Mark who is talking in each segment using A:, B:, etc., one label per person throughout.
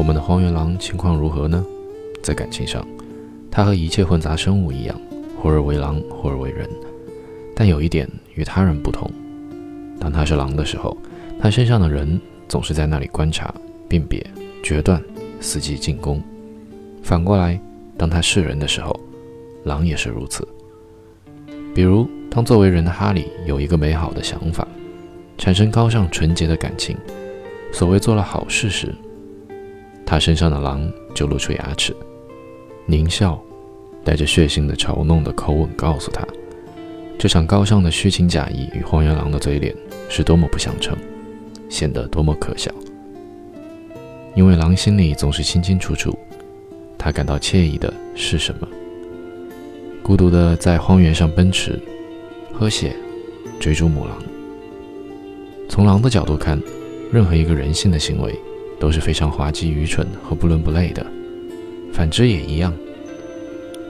A: 我们的荒原狼情况如何呢？在感情上，它和一切混杂生物一样，忽而为狼，忽而为人。但有一点与他人不同：当它是狼的时候，它身上的人总是在那里观察、辨别、决断、伺机进攻；反过来，当它是人的时候，狼也是如此。比如，当作为人的哈利有一个美好的想法，产生高尚纯洁的感情，所谓做了好事时，他身上的狼就露出牙齿，狞笑，带着血腥的嘲弄的口吻告诉他，这场高尚的虚情假意与荒原狼的嘴脸是多么不相称，显得多么可笑。因为狼心里总是清清楚楚，他感到惬意的是什么。孤独的在荒原上奔驰，喝血，追逐母狼。从狼的角度看，任何一个人性的行为。都是非常滑稽、愚蠢和不伦不类的，反之也一样。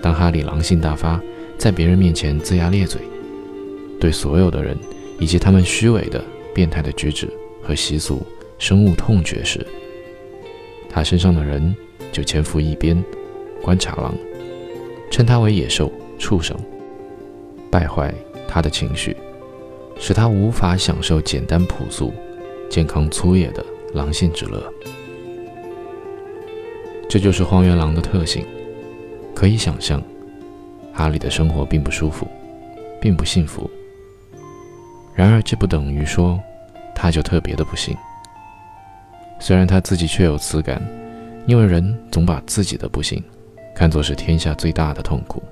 A: 当哈利狼性大发，在别人面前龇牙咧嘴，对所有的人以及他们虚伪的、变态的举止和习俗深恶痛绝时，他身上的人就潜伏一边，观察狼，称他为野兽、畜生，败坏他的情绪，使他无法享受简单朴素、健康粗野的。狼性之乐，这就是荒原狼的特性。可以想象，哈利的生活并不舒服，并不幸福。然而，这不等于说他就特别的不幸。虽然他自己确有此感，因为人总把自己的不幸看作是天下最大的痛苦。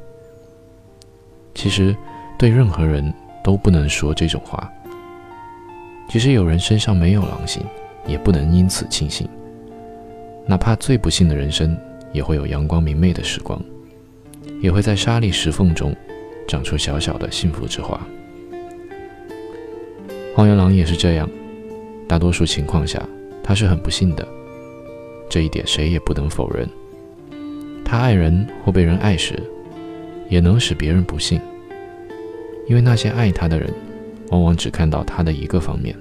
A: 其实，对任何人都不能说这种话。其实，有人身上没有狼性。也不能因此庆幸，哪怕最不幸的人生，也会有阳光明媚的时光，也会在沙砾石缝中长出小小的幸福之花。荒原狼也是这样，大多数情况下，他是很不幸的，这一点谁也不能否认。他爱人或被人爱时，也能使别人不幸，因为那些爱他的人，往往只看到他的一个方面。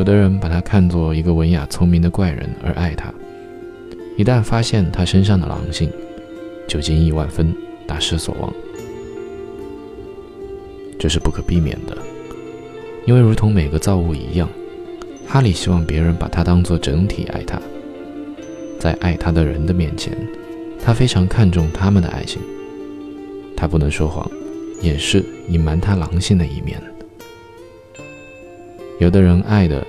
A: 有的人把他看作一个文雅聪明的怪人而爱他，一旦发现他身上的狼性，就惊异万分，大失所望。这是不可避免的，因为如同每个造物一样，哈利希望别人把他当作整体爱他，在爱他的人的面前，他非常看重他们的爱情，他不能说谎，掩饰隐瞒他狼性的一面。有的人爱的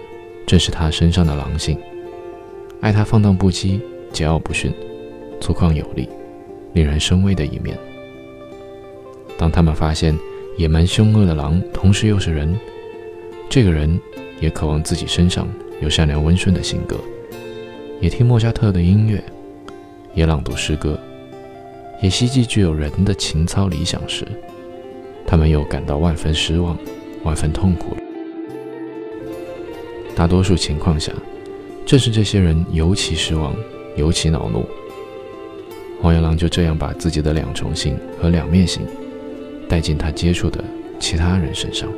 A: 正是他身上的狼性，爱他放荡不羁、桀骜不驯、粗犷有力、令人生畏的一面。当他们发现野蛮凶恶的狼同时又是人，这个人也渴望自己身上有善良温顺的性格，也听莫扎特的音乐，也朗读诗歌，也希冀具有人的情操理想时，他们又感到万分失望、万分痛苦了。大多数情况下，正是这些人尤其失望，尤其恼怒。黄原狼就这样把自己的两重性和两面性带进他接触的其他人身上。